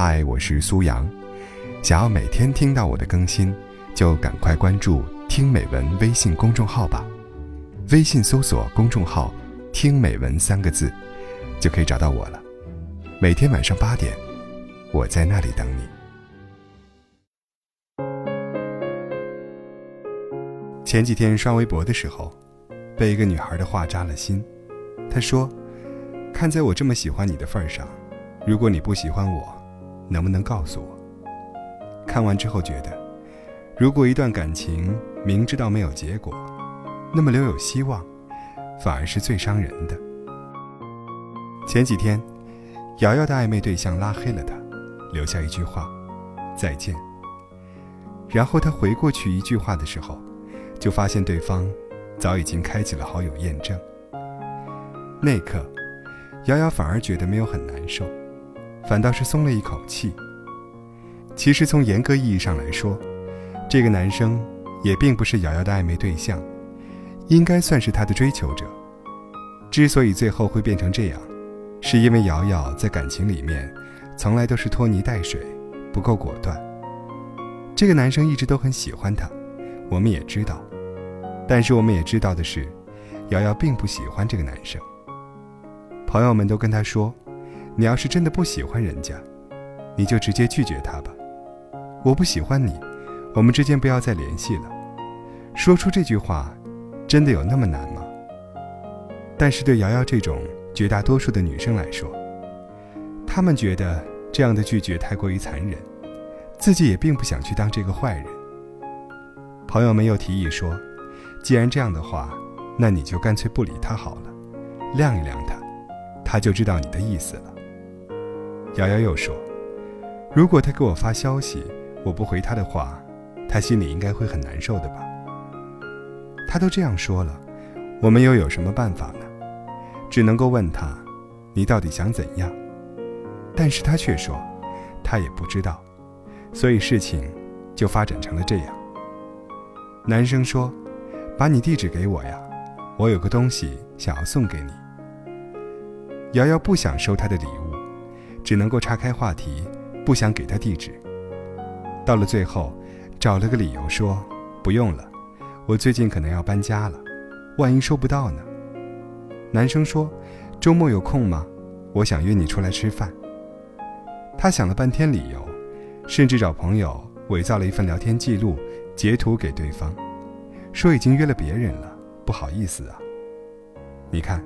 嗨，我是苏阳。想要每天听到我的更新，就赶快关注“听美文”微信公众号吧。微信搜索公众号“听美文”三个字，就可以找到我了。每天晚上八点，我在那里等你。前几天刷微博的时候，被一个女孩的话扎了心。她说：“看在我这么喜欢你的份上，如果你不喜欢我。”能不能告诉我？看完之后觉得，如果一段感情明知道没有结果，那么留有希望，反而是最伤人的。前几天，瑶瑶的暧昧对象拉黑了他，留下一句话：“再见。”然后他回过去一句话的时候，就发现对方早已经开启了好友验证。那一刻，瑶瑶反而觉得没有很难受。反倒是松了一口气。其实从严格意义上来说，这个男生也并不是瑶瑶的暧昧对象，应该算是她的追求者。之所以最后会变成这样，是因为瑶瑶在感情里面从来都是拖泥带水，不够果断。这个男生一直都很喜欢她，我们也知道，但是我们也知道的是，瑶瑶并不喜欢这个男生。朋友们都跟她说。你要是真的不喜欢人家，你就直接拒绝他吧。我不喜欢你，我们之间不要再联系了。说出这句话，真的有那么难吗？但是对瑶瑶这种绝大多数的女生来说，她们觉得这样的拒绝太过于残忍，自己也并不想去当这个坏人。朋友们又提议说，既然这样的话，那你就干脆不理他好了，晾一晾他，他就知道你的意思了。瑶瑶又说：“如果他给我发消息，我不回他的话，他心里应该会很难受的吧？”他都这样说了，我们又有什么办法呢？只能够问他：“你到底想怎样？”但是他却说：“他也不知道。”所以事情就发展成了这样。男生说：“把你地址给我呀，我有个东西想要送给你。”瑶瑶不想收他的礼物。只能够岔开话题，不想给他地址。到了最后，找了个理由说不用了，我最近可能要搬家了，万一收不到呢？男生说，周末有空吗？我想约你出来吃饭。他想了半天理由，甚至找朋友伪造了一份聊天记录，截图给对方，说已经约了别人了，不好意思啊。你看，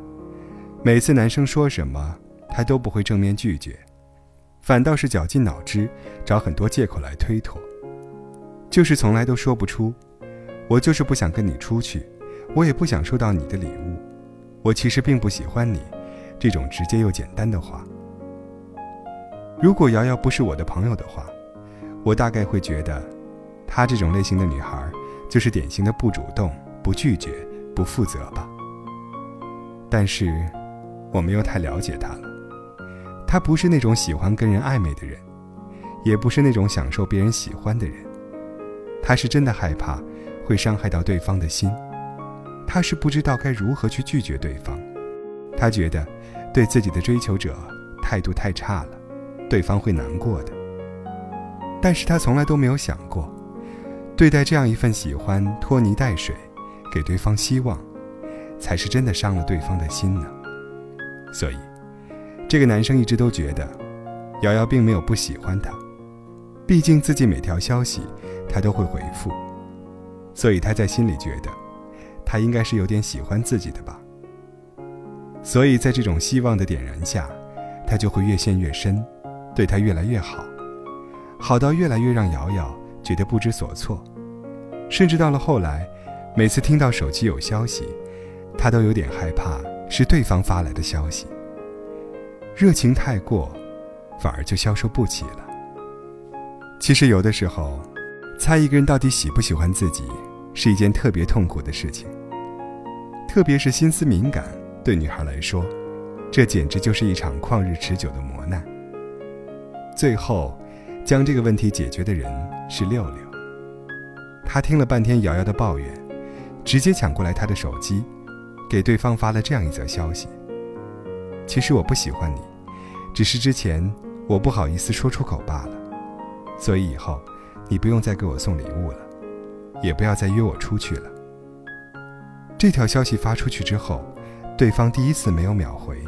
每次男生说什么，他都不会正面拒绝。反倒是绞尽脑汁，找很多借口来推脱，就是从来都说不出。我就是不想跟你出去，我也不想收到你的礼物，我其实并不喜欢你，这种直接又简单的话。如果瑶瑶不是我的朋友的话，我大概会觉得，她这种类型的女孩，就是典型的不主动、不拒绝、不负责吧。但是，我们又太了解她了。他不是那种喜欢跟人暧昧的人，也不是那种享受别人喜欢的人。他是真的害怕会伤害到对方的心，他是不知道该如何去拒绝对方。他觉得对自己的追求者态度太差了，对方会难过的。但是他从来都没有想过，对待这样一份喜欢拖泥带水，给对方希望，才是真的伤了对方的心呢。所以。这个男生一直都觉得，瑶瑶并没有不喜欢他，毕竟自己每条消息他都会回复，所以他在心里觉得，他应该是有点喜欢自己的吧。所以在这种希望的点燃下，他就会越陷越深，对他越来越好，好到越来越让瑶瑶觉得不知所措，甚至到了后来，每次听到手机有消息，他都有点害怕是对方发来的消息。热情太过，反而就消受不起了。其实有的时候，猜一个人到底喜不喜欢自己，是一件特别痛苦的事情。特别是心思敏感，对女孩来说，这简直就是一场旷日持久的磨难。最后，将这个问题解决的人是六六。他听了半天瑶瑶的抱怨，直接抢过来她的手机，给对方发了这样一则消息。其实我不喜欢你，只是之前我不好意思说出口罢了。所以以后，你不用再给我送礼物了，也不要再约我出去了。这条消息发出去之后，对方第一次没有秒回，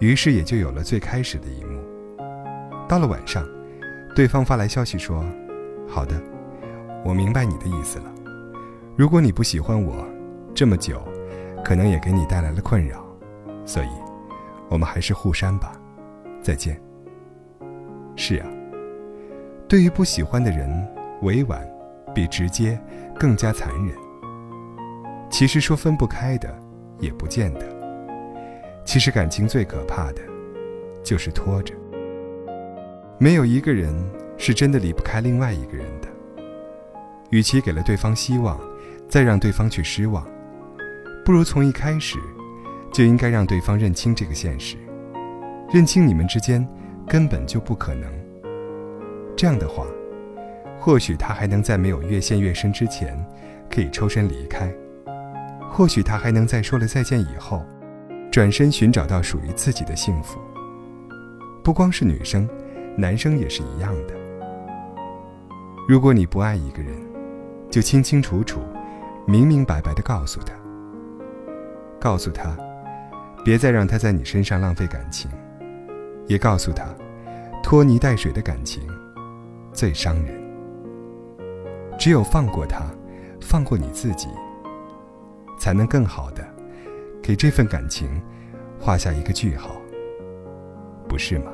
于是也就有了最开始的一幕。到了晚上，对方发来消息说：“好的，我明白你的意思了。如果你不喜欢我，这么久，可能也给你带来了困扰，所以，我们还是互删吧。再见。”是啊。对于不喜欢的人，委婉比直接更加残忍。其实说分不开的，也不见得。其实感情最可怕的，就是拖着。没有一个人是真的离不开另外一个人的。与其给了对方希望，再让对方去失望，不如从一开始，就应该让对方认清这个现实，认清你们之间根本就不可能。这样的话，或许他还能在没有越陷越深之前，可以抽身离开；或许他还能在说了再见以后，转身寻找到属于自己的幸福。不光是女生，男生也是一样的。如果你不爱一个人，就清清楚楚、明明白白的告诉他，告诉他，别再让他在你身上浪费感情，也告诉他，拖泥带水的感情。最伤人。只有放过他，放过你自己，才能更好的给这份感情画下一个句号，不是吗？